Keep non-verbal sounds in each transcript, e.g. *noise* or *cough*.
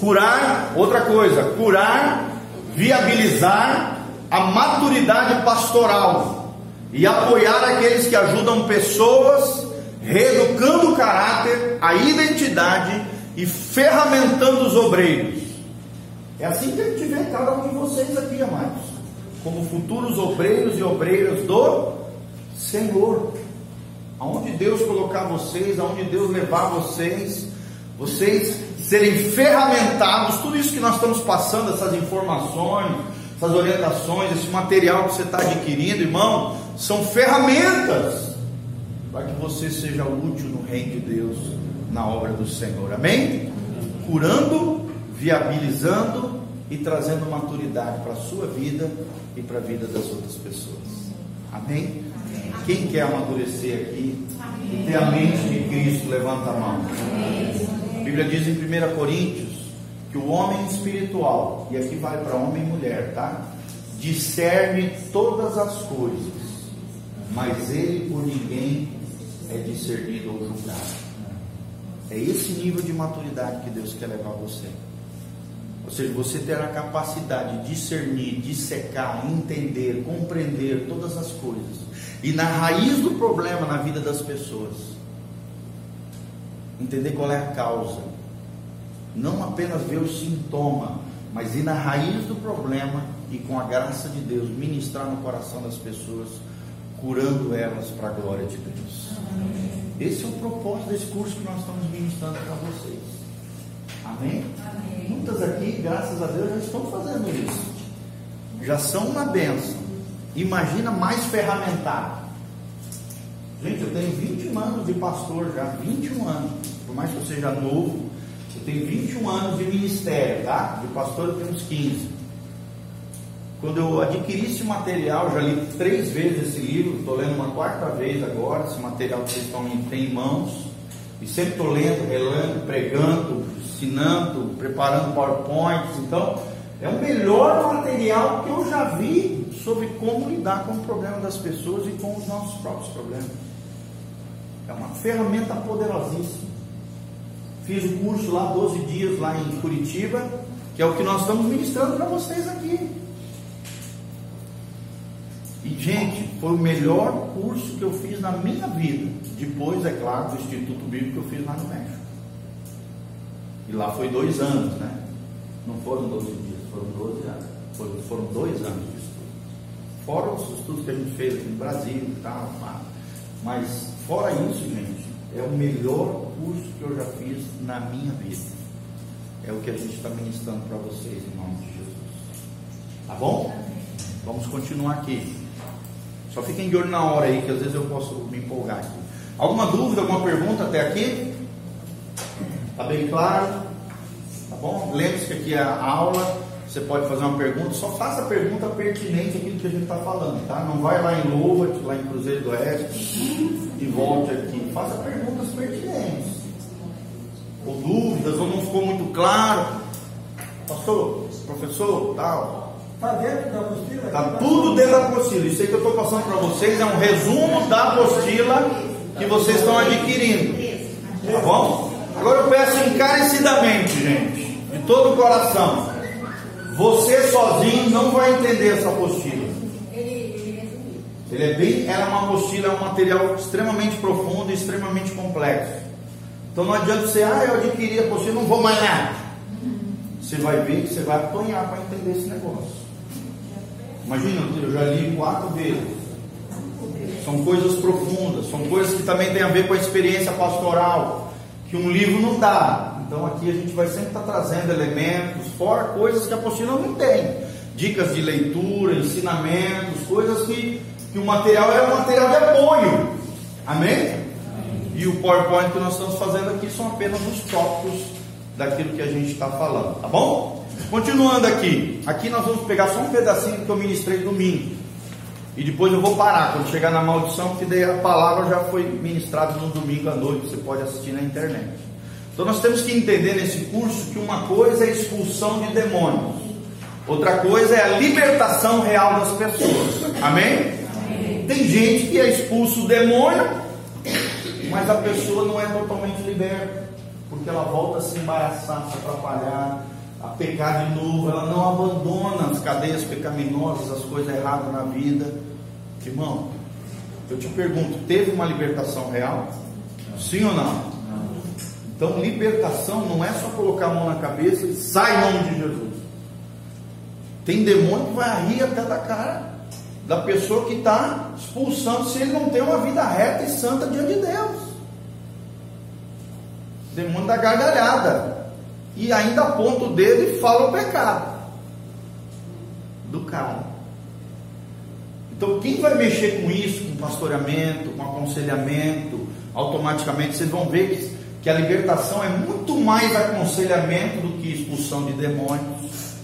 Curar, outra coisa, curar, viabilizar a maturidade pastoral e apoiar aqueles que ajudam pessoas, reeducando o caráter, a identidade e ferramentando os obreiros. É assim que gente vê cada um de vocês aqui, amados, como futuros obreiros e obreiras do Senhor. Aonde Deus colocar vocês, aonde Deus levar vocês, vocês serem ferramentados, tudo isso que nós estamos passando, essas informações, essas orientações, esse material que você está adquirindo, irmão, são ferramentas para que você seja útil no reino de Deus, na obra do Senhor. Amém? Curando, viabilizando e trazendo maturidade para a sua vida e para a vida das outras pessoas. Amém? Amém. Quem quer amadurecer aqui e ter a mente de Cristo, levanta a mão. A Bíblia diz em 1 Coríntios que o homem espiritual, e aqui vai para homem e mulher, tá? Discerne todas as coisas, mas ele por ninguém é discernido ou julgado. É esse nível de maturidade que Deus quer levar você. Ou seja, você ter a capacidade de discernir, dissecar, entender, compreender todas as coisas. E na raiz do problema na vida das pessoas, entender qual é a causa. Não apenas ver o sintoma, mas ir na raiz do problema e com a graça de Deus ministrar no coração das pessoas, curando elas para a glória de Deus. Amém. Esse é o propósito desse curso que nós estamos ministrando para vocês. Amém? Amém? Muitas aqui, graças a Deus, já estão fazendo isso. Já são uma benção. Imagina mais ferramentado. Gente, eu tenho 21 anos de pastor já, 21 anos. Por mais que eu seja novo, eu tenho 21 anos de ministério, tá? De pastor eu tenho uns 15. Quando eu adquiri esse material, já li três vezes esse livro, estou lendo uma quarta vez agora, esse material que vocês estão em mãos, e sempre estou lendo, relendo, pregando, ensinando, preparando PowerPoints, então é o melhor material que eu já vi sobre como lidar com o problema das pessoas e com os nossos próprios problemas. É uma ferramenta poderosíssima. Fiz o curso lá 12 dias lá em Curitiba, que é o que nós estamos ministrando para vocês aqui. E, gente, foi o melhor curso que eu fiz na minha vida. Depois, é claro, do Instituto Bíblico que eu fiz lá no México. E lá foi dois anos, né? Não foram 12 dias, foram 12 anos. Foram, dois anos estudo. Fora os estudos que a gente fez aqui no Brasil e tal. Mas, fora isso, gente, é o melhor curso que eu já fiz na minha vida. É o que a gente está ministrando para vocês, em nome de Jesus. Tá bom? Vamos continuar aqui. Só fiquem de olho na hora aí, que às vezes eu posso me empolgar aqui. Alguma dúvida, alguma pergunta até aqui? Tá bem claro? Tá bom? Lembre-se que aqui é a aula, você pode fazer uma pergunta, só faça a pergunta pertinente àquilo que a gente está falando, tá? Não vai lá em Louva, lá em Cruzeiro do Oeste e volte aqui. Faça perguntas pertinentes. Ou dúvidas, ou não ficou muito claro. Pastor, professor, tal. Está dentro da apostila? Está tudo dentro da apostila. Isso aí que eu estou passando para vocês é um resumo da apostila que vocês estão adquirindo. Tá bom? Agora eu peço encarecidamente, gente, de todo o coração. Você sozinho não vai entender essa apostila. Ele é bem, ela é uma apostila, é um material extremamente profundo e extremamente complexo. Então não adianta você, ah, eu adquiri a apostila, não vou mais nada. Você vai ver que você vai apanhar para entender esse negócio. Imagina, eu já li quatro vezes. São coisas profundas, são coisas que também têm a ver com a experiência pastoral, que um livro não dá. Então aqui a gente vai sempre estar trazendo elementos, fora coisas que a apostila não tem. Dicas de leitura, ensinamentos, coisas que, que o material é um material de apoio. Amém? E o PowerPoint que nós estamos fazendo aqui são apenas os tópicos daquilo que a gente está falando, tá bom? Continuando aqui, aqui nós vamos pegar só um pedacinho que eu ministrei domingo. E depois eu vou parar quando chegar na maldição, porque daí a palavra já foi ministrada no domingo à noite, você pode assistir na internet. Então nós temos que entender nesse curso que uma coisa é a expulsão de demônios, outra coisa é a libertação real das pessoas. Amém? Tem gente que é expulso o demônio, mas a pessoa não é totalmente liberta. porque ela volta a se embaraçar, se atrapalhar, a pecar de novo, ela não abandona as cadeias pecaminosas, as coisas erradas na vida. Irmão, eu te pergunto, teve uma libertação real? Sim ou não? Então, libertação não é só colocar a mão na cabeça e sai em nome de Jesus. Tem demônio que vai rir até da cara da pessoa que está expulsando se ele não tem uma vida reta e santa diante de Deus. Demônio da gargalhada. E ainda aponta o dedo e fala o pecado do cara. Então, quem vai mexer com isso, com pastoreamento, com aconselhamento, automaticamente vocês vão ver que, que a libertação é muito mais aconselhamento do que expulsão de demônios.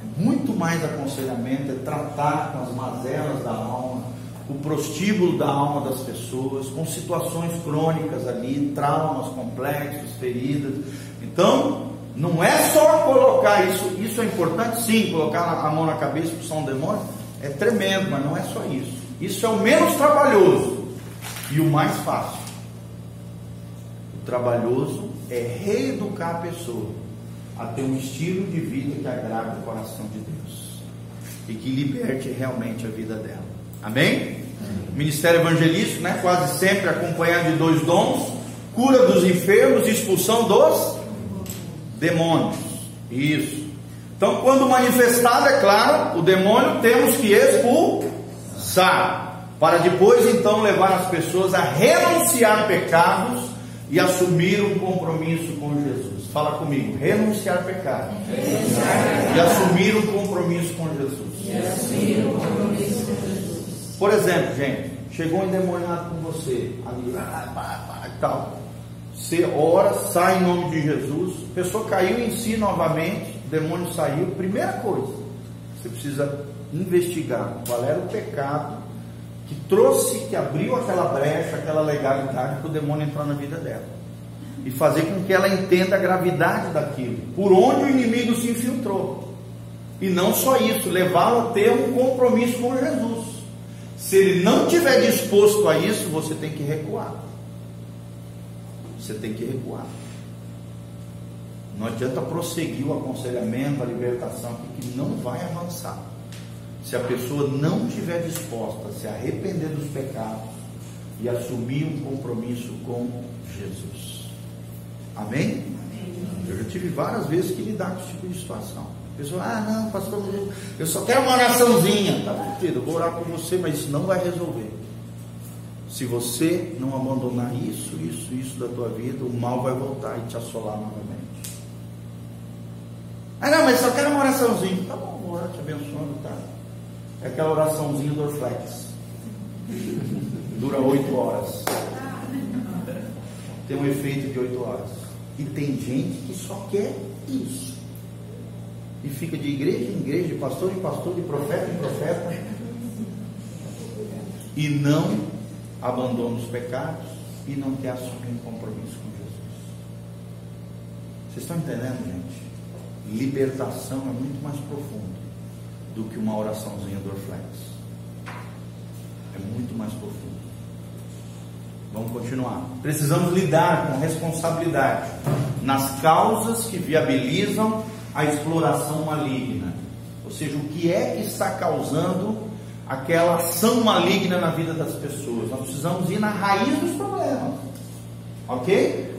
É muito mais aconselhamento, é tratar com as mazelas da alma, o prostíbulo da alma das pessoas, com situações crônicas ali, traumas complexos, feridas. Então, não é só colocar isso, isso é importante sim, colocar a mão na cabeça para expulsar um demônio, é tremendo, mas não é só isso. Isso é o menos trabalhoso e o mais fácil. Trabalhoso é reeducar a pessoa a ter um estilo de vida que agrade o coração de Deus e que liberte realmente a vida dela. Amém? Ministério evangelístico, né? Quase sempre acompanhado de dois dons: cura dos enfermos e expulsão dos demônios. Isso. Então, quando manifestado, é claro, o demônio temos que expulsar, para depois então levar as pessoas a renunciar pecados e assumir um compromisso com Jesus. Fala comigo, renunciar pecado. Renunciar. E assumir um compromisso com Jesus. E assumir um compromisso com Jesus. Por exemplo, gente, chegou um endemoniado com você, ali, e tal. Você ora, sai em nome de Jesus, a pessoa caiu em si novamente, o demônio saiu. Primeira coisa, você precisa investigar qual era o pecado que trouxe, que abriu aquela brecha, aquela legalidade para o demônio entrar na vida dela. E fazer com que ela entenda a gravidade daquilo, por onde o inimigo se infiltrou. E não só isso, levá-lo a ter um compromisso com Jesus. Se ele não tiver disposto a isso, você tem que recuar. Você tem que recuar. Não adianta prosseguir o aconselhamento, a libertação, que não vai avançar. Se a pessoa não estiver disposta a se arrepender dos pecados e assumir um compromisso com Jesus. Amém? Eu já tive várias vezes que lidar com esse tipo de situação. A pessoa, ah, não, pastor, eu só quero uma oraçãozinha. Tá bom, filho, eu vou orar por você, mas isso não vai resolver. Se você não abandonar isso, isso, isso da tua vida, o mal vai voltar e te assolar novamente. Ah, não, mas só quero uma oraçãozinha. Tá bom, vou orar te abençoando, tá? Aquela oraçãozinha do Orflex. Dura oito horas. Tem um efeito de oito horas. E tem gente que só quer isso e fica de igreja em igreja, de pastor em pastor, de profeta em profeta, e não abandona os pecados e não quer assumir um compromisso com Jesus. Vocês estão entendendo, gente? Libertação é muito mais profundo do que uma oraçãozinha do Orflex. É muito mais profundo. Vamos continuar. Precisamos lidar com responsabilidade nas causas que viabilizam a exploração maligna. Ou seja, o que é que está causando aquela ação maligna na vida das pessoas. Nós precisamos ir na raiz dos problemas. Ok?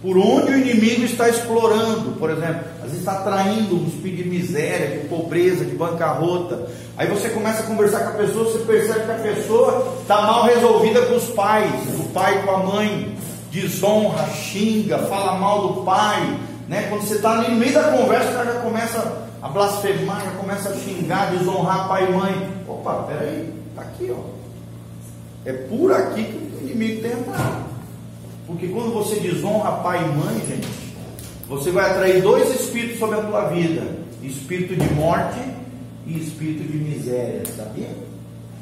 Por onde o inimigo está explorando, por exemplo, às vezes está atraindo um espírito de miséria, de pobreza, de bancarrota. Aí você começa a conversar com a pessoa, você percebe que a pessoa está mal resolvida com os pais, o pai com a mãe, desonra, xinga, fala mal do pai, né? Quando você está no meio da conversa, o cara já começa a blasfemar, já começa a xingar, desonrar pai e mãe. Opa, peraí, está aqui, ó. É por aqui que o inimigo tem entrado. Porque quando você desonra pai e mãe, gente, você vai atrair dois espíritos sobre a tua vida: espírito de morte e espírito de miséria, sabia?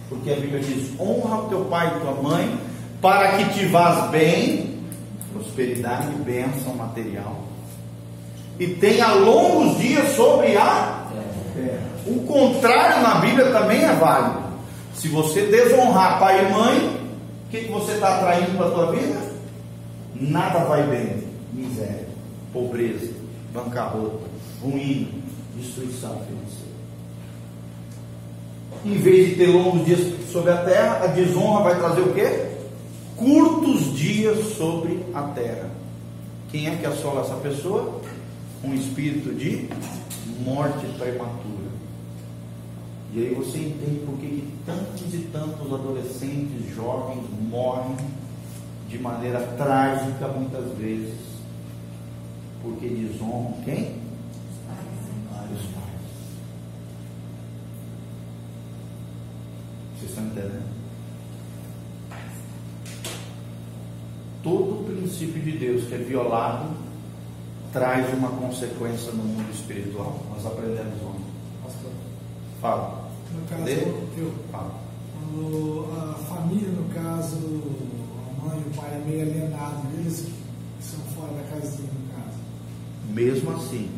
Porque a Bíblia diz: honra o teu pai e tua mãe, para que te vás bem, prosperidade e bênção material e tenha longos dias sobre a terra. O contrário na Bíblia também é válido. Se você desonrar pai e mãe, o que, que você está atraindo para a tua vida? nada vai bem. Miséria, pobreza, bancarrota, ruína, destruição financeira. Em vez de ter longos dias sobre a terra, a desonra vai trazer o quê? Curtos dias sobre a terra. Quem é que assola essa pessoa? Um espírito de morte prematura. E aí você entende por que tantos e tantos adolescentes, jovens morrem de maneira trágica muitas vezes, porque desonram quem? Os pais. Vocês estão entendendo? Todo princípio de Deus que é violado traz uma consequência no mundo espiritual. Nós aprendemos ontem. Fala. No caso, Lê? eu, Fala. quando a família, no caso, a mãe e o pai é meio alienado, eles que são fora da casinha. Mesmo assim,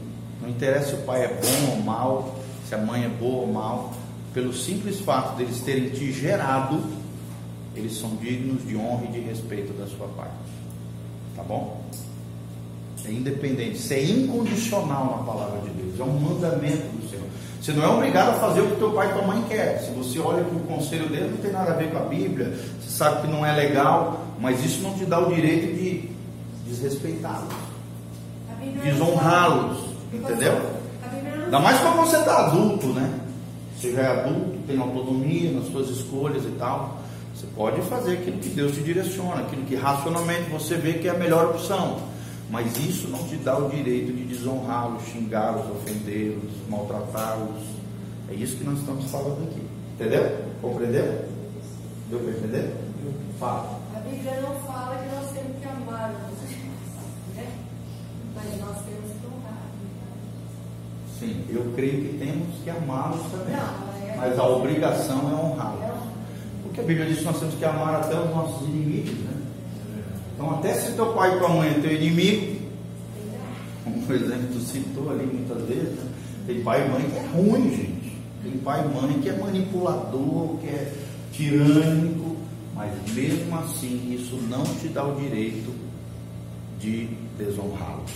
não interessa se o pai é bom ou mal, se a mãe é boa ou mal, pelo simples fato deles terem te gerado, eles são dignos de honra e de respeito da sua parte. Tá bom? É independente, isso é incondicional na palavra de Deus, é um mandamento do Senhor. Você não é obrigado a fazer o que teu pai e tua mãe quer. Se você olha que o conselho dele não tem nada a ver com a Bíblia, você sabe que não é legal, mas isso não te dá o direito de desrespeitá-los, desonrá-los, entendeu? Ainda mais quando você está adulto, né? Você já é adulto, tem autonomia nas suas escolhas e tal. Você pode fazer aquilo que Deus te direciona, aquilo que racionalmente você vê que é a melhor opção. Mas isso não te dá o direito de desonrá-los, xingá-los, ofendê-los, maltratá-los. É isso que nós estamos falando aqui. Entendeu? Compreendeu? Deu para entender? Fala. A Bíblia não fala que nós temos que amar os né? mas nós temos que honrar. Sim, eu creio que temos que amá-los também. Não, é- Mas a obrigação é É honrá-los. honrar. Porque a Bíblia diz que nós temos que amar até os nossos inimigos, né? Então, até se teu pai e tua mãe é teu inimigo, como por exemplo tu citou ali muitas vezes, né? tem pai e mãe que é ruim, gente. Tem pai e mãe que é manipulador, que é tirânico, mas mesmo assim isso não te dá o direito de desonrá-los.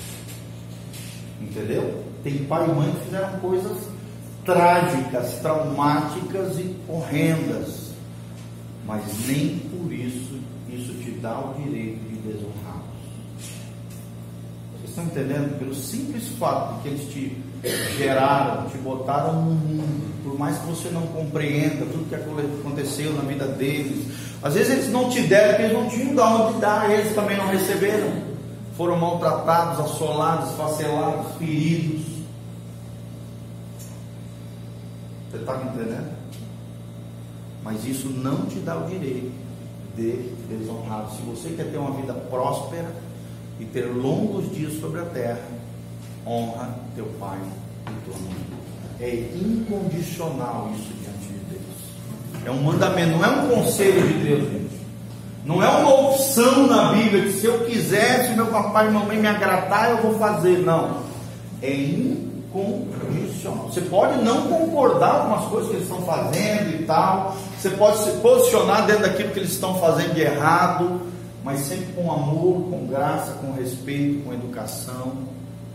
Entendeu? Tem pai e mãe que fizeram coisas trágicas, traumáticas e horrendas, mas nem por isso isso te dá o direito de desonrá-los. Vocês estão entendendo? Pelo simples fato de que eles te geraram, te botaram no mundo, por mais que você não compreenda tudo que aconteceu na vida deles, às vezes eles não te deram porque eles não tinham de onde dar, eles também não receberam. Foram maltratados, assolados, esfacelados, feridos. Você está me entendendo? Mas isso não te dá o direito de desonrar. Se você quer ter uma vida próspera e ter longos dias sobre a terra, honra teu pai e tua mãe. É incondicional isso diante de Deus. É um mandamento, não é um conselho de Deus, gente. Não é uma opção na Bíblia que se eu quiser, se meu papai e mamãe me agradar, eu vou fazer. Não. É incondicional. Você pode não concordar com as coisas que eles estão fazendo e tal. Você pode se posicionar dentro daquilo que eles estão fazendo de errado, mas sempre com amor, com graça, com respeito, com educação,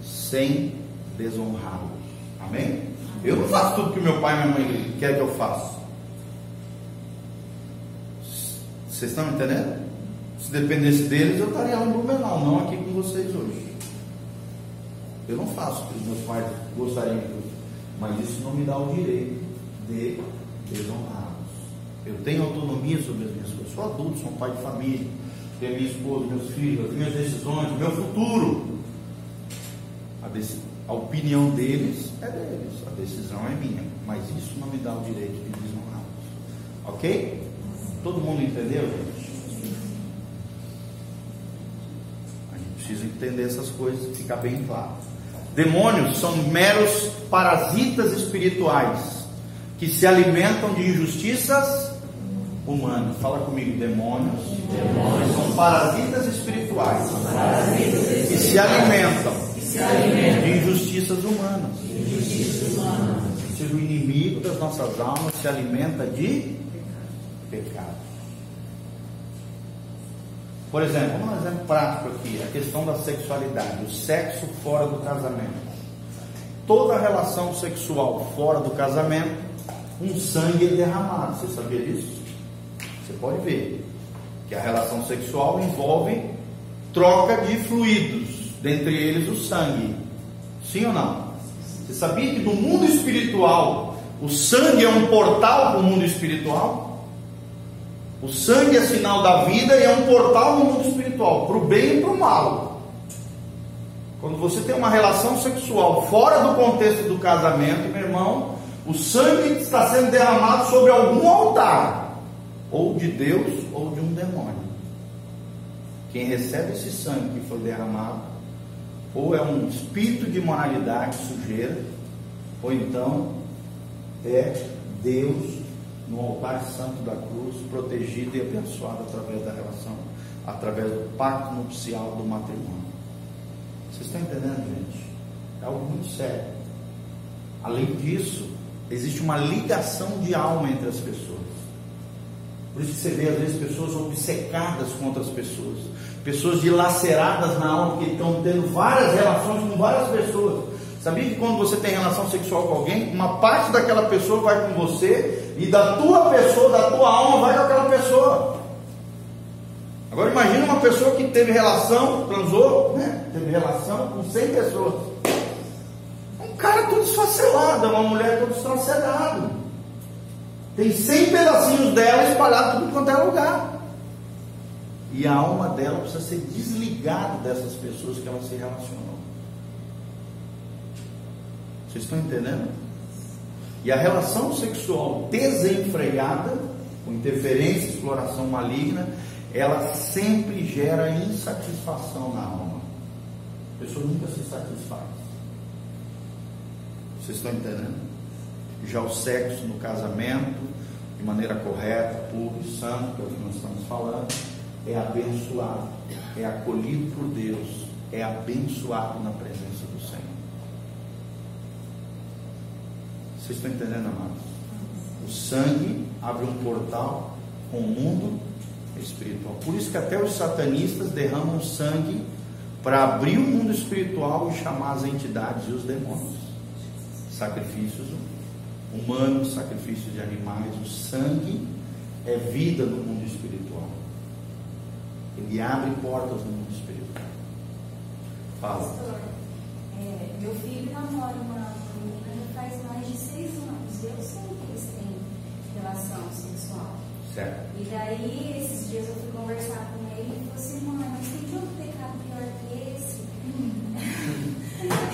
sem desonrá-los. Amém? Eu não faço tudo que meu pai e minha mãe querem que eu faça. Vocês estão entendendo? Se dependesse deles, eu estaria lá em Blumenau, não aqui com vocês hoje. Eu não faço o que os meus pais gostariam que mas isso não me dá o direito de desonrá-los. Eu tenho autonomia sobre as minhas coisas. Sou adulto, sou um pai de família, tenho minha esposa, meus filhos, as minhas decisões, meu futuro. A opinião deles é deles, a decisão é minha, mas isso não me dá o direito de desonrá-los. Ok? Todo mundo entendeu, gente? A gente precisa entender essas coisas e ficar bem claro. Demônios são meros parasitas espirituais que se alimentam de injustiças humanas. Fala comigo, demônios, demônios são parasitas espirituais que se alimentam de injustiças humanas. Ou seja, o inimigo das nossas almas se alimenta de pecado. Por exemplo, vamos um exemplo prático aqui, a questão da sexualidade, o sexo fora do casamento. Toda relação sexual fora do casamento, um sangue é derramado. Você sabia disso? Você pode ver que a relação sexual envolve troca de fluidos, dentre eles o sangue. Sim ou não? Você sabia que no mundo espiritual o sangue é um portal para o mundo espiritual? O sangue é sinal da vida e é um portal no mundo espiritual, para o bem e para o mal. Quando você tem uma relação sexual fora do contexto do casamento, meu irmão, o sangue está sendo derramado sobre algum altar, ou de Deus ou de um demônio. Quem recebe esse sangue que foi derramado, ou é um espírito de moralidade, sujeira, ou então é Deus no altar santo da cruz, protegido e abençoado através da relação, através do pacto nupcial do matrimônio. Vocês estão entendendo, gente? É algo muito sério. Além disso, existe uma ligação de alma entre as pessoas. Por isso que você vê às vezes pessoas obcecadas com outras pessoas, pessoas dilaceradas na alma que estão tendo várias relações com várias pessoas. Sabia que quando você tem relação sexual com alguém, uma parte daquela pessoa vai com você e da tua pessoa, da tua alma, vai com aquela pessoa. Agora imagine uma pessoa que teve relação, transou, né? Teve relação com 100 pessoas. Um cara todo esfacelado, uma mulher todo estracelado. Tem 100 pedacinhos dela espalhados tudo quanto é lugar. E a alma dela precisa ser desligada dessas pessoas que ela se relacionou. Vocês estão entendendo? E a relação sexual desenfreada, com interferência exploração maligna, ela sempre gera insatisfação na alma. A pessoa nunca se satisfaz. Vocês estão entendendo? Já o sexo no casamento, de maneira correta, puro e santo, que é o que nós estamos falando, é abençoado, é acolhido por Deus, é abençoado na presença do Senhor. Vocês estão entendendo, amados? O sangue abre um portal com o mundo espiritual. Por isso que até os satanistas derramam sangue para abrir o mundo espiritual e chamar as entidades e os demônios. Sacrifícios humanos, sacrifícios de animais. O sangue é vida no mundo espiritual. Ele abre portas no mundo espiritual. Fala. Pastor, é, meu filho namora uma faz mais de seis anos. Eu sei que eles têm relação sexual. Certo. E daí, esses dias eu fui conversar com ele e falei assim, mãe, mas tem outro pecado pior que esse?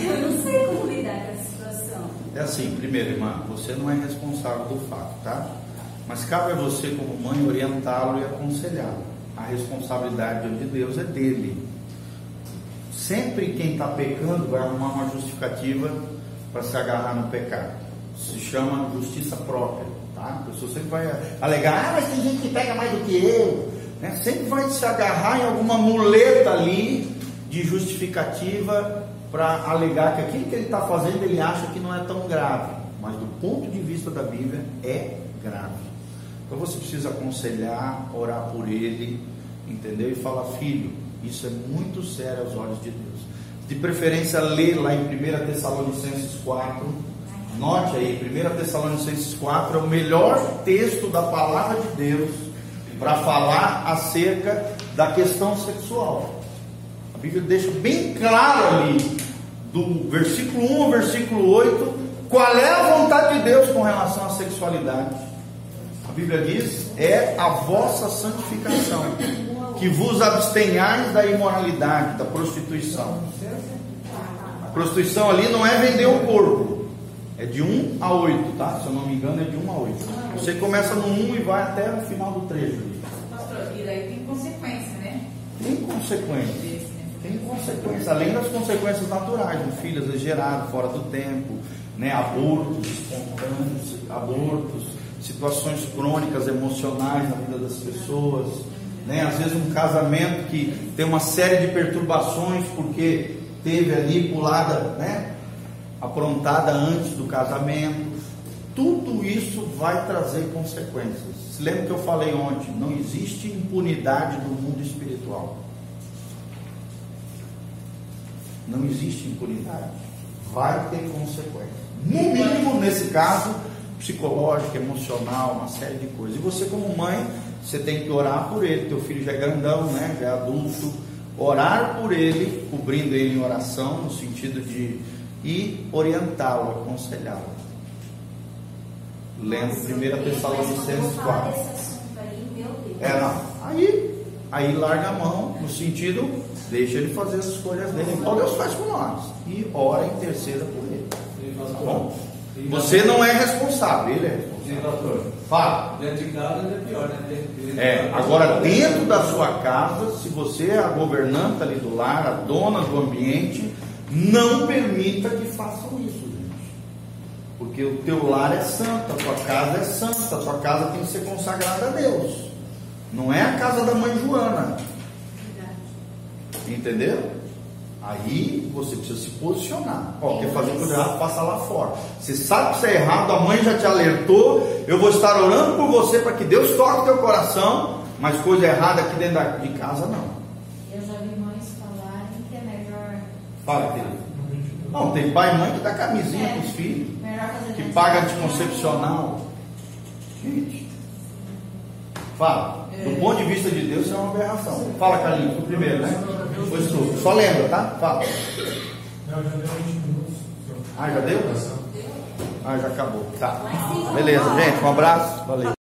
*laughs* eu não sei como lidar com essa situação. É assim, primeiro, irmã, você não é responsável do fato, tá? Mas cabe a você, como mãe, orientá-lo e aconselhá-lo. A responsabilidade de Deus é dele. Sempre quem está pecando vai arrumar uma justificativa para se agarrar no pecado. Se chama justiça própria. Tá? A pessoa sempre vai alegar, ah, mas tem gente que pega mais do que eu. Né? Sempre vai se agarrar em alguma muleta ali de justificativa para alegar que aquilo que ele está fazendo ele acha que não é tão grave. Mas do ponto de vista da Bíblia é grave. Então você precisa aconselhar, orar por ele, entendeu? E falar, filho, isso é muito sério aos olhos de Deus de preferência ler lá em 1 Tessalonicenses 4. Note aí, 1 Tessalonicenses 4 é o melhor texto da palavra de Deus para falar acerca da questão sexual. A Bíblia deixa bem claro ali, do versículo 1 ao versículo 8, qual é a vontade de Deus com relação à sexualidade. A Bíblia diz: é a vossa santificação, que vos abstenhais da imoralidade, da prostituição Prostituição ali não é vender o corpo. É de 1 a 8, tá? Se eu não me engano, é de 1 a 8. Você começa no 1 e vai até o final do trecho. Pastor, e daí tem consequência, né? Tem consequência. Tem consequência, além das consequências naturais, um filho às vezes gerado fora do tempo, né? abortos espontâneos, abortos, situações crônicas emocionais na vida das pessoas, né? às vezes um casamento que tem uma série de perturbações porque teve ali pulada, né? Aprontada antes do casamento. Tudo isso vai trazer consequências. Se lembra que eu falei ontem? Não existe impunidade no mundo espiritual. Não existe impunidade. Vai ter consequência. No mínimo, nesse caso, psicológica, emocional, uma série de coisas. E você, como mãe, você tem que orar por ele. Teu filho já é grandão, né? Já é adulto. Orar por ele, cobrindo ele em oração, no sentido de ir orientá-lo, aconselhá-lo. Lendo 1 Tessalonicenses 4. Esse assunto aí. É, não. Aí, aí larga a mão, no sentido, deixa ele fazer as escolhas dele, igual Deus faz com nós. E ora e interceda por ele. Tá bom? Você não é responsável, ele é responsável. Fala. Dentro de casa é pior, né? Dentro- É, agora dentro da sua casa, se você é a governanta ali do lar, a dona do ambiente, não permita que façam isso, gente. Porque o teu lar é santo, a tua casa é santa, a tua casa tem que ser consagrada a Deus. Não é a casa da mãe Joana. Entendeu? Aí você precisa se posicionar. Ó, quer fazer coisa errada, faça lá fora. Você sabe que isso é errado, a mãe já te alertou. Eu vou estar orando por você para que Deus toque o teu coração, mas coisa errada aqui dentro da- de casa não. Eu já vi mães falarem que é melhor, Fala, querido. Não, tem pai e mãe que dá camisinha É. para os filhos, melhor fazer que paga anticoncepcional. Gente, fala. Do ponto de vista de Deus, isso é uma aberração. Fala, Carlinhos, o primeiro, né? Foi tu. Só lembra, tá? Fala. Não, já deu 20 minutos. Ah, já deu? Ah, já acabou. Tá. Beleza, gente. Um abraço. Valeu.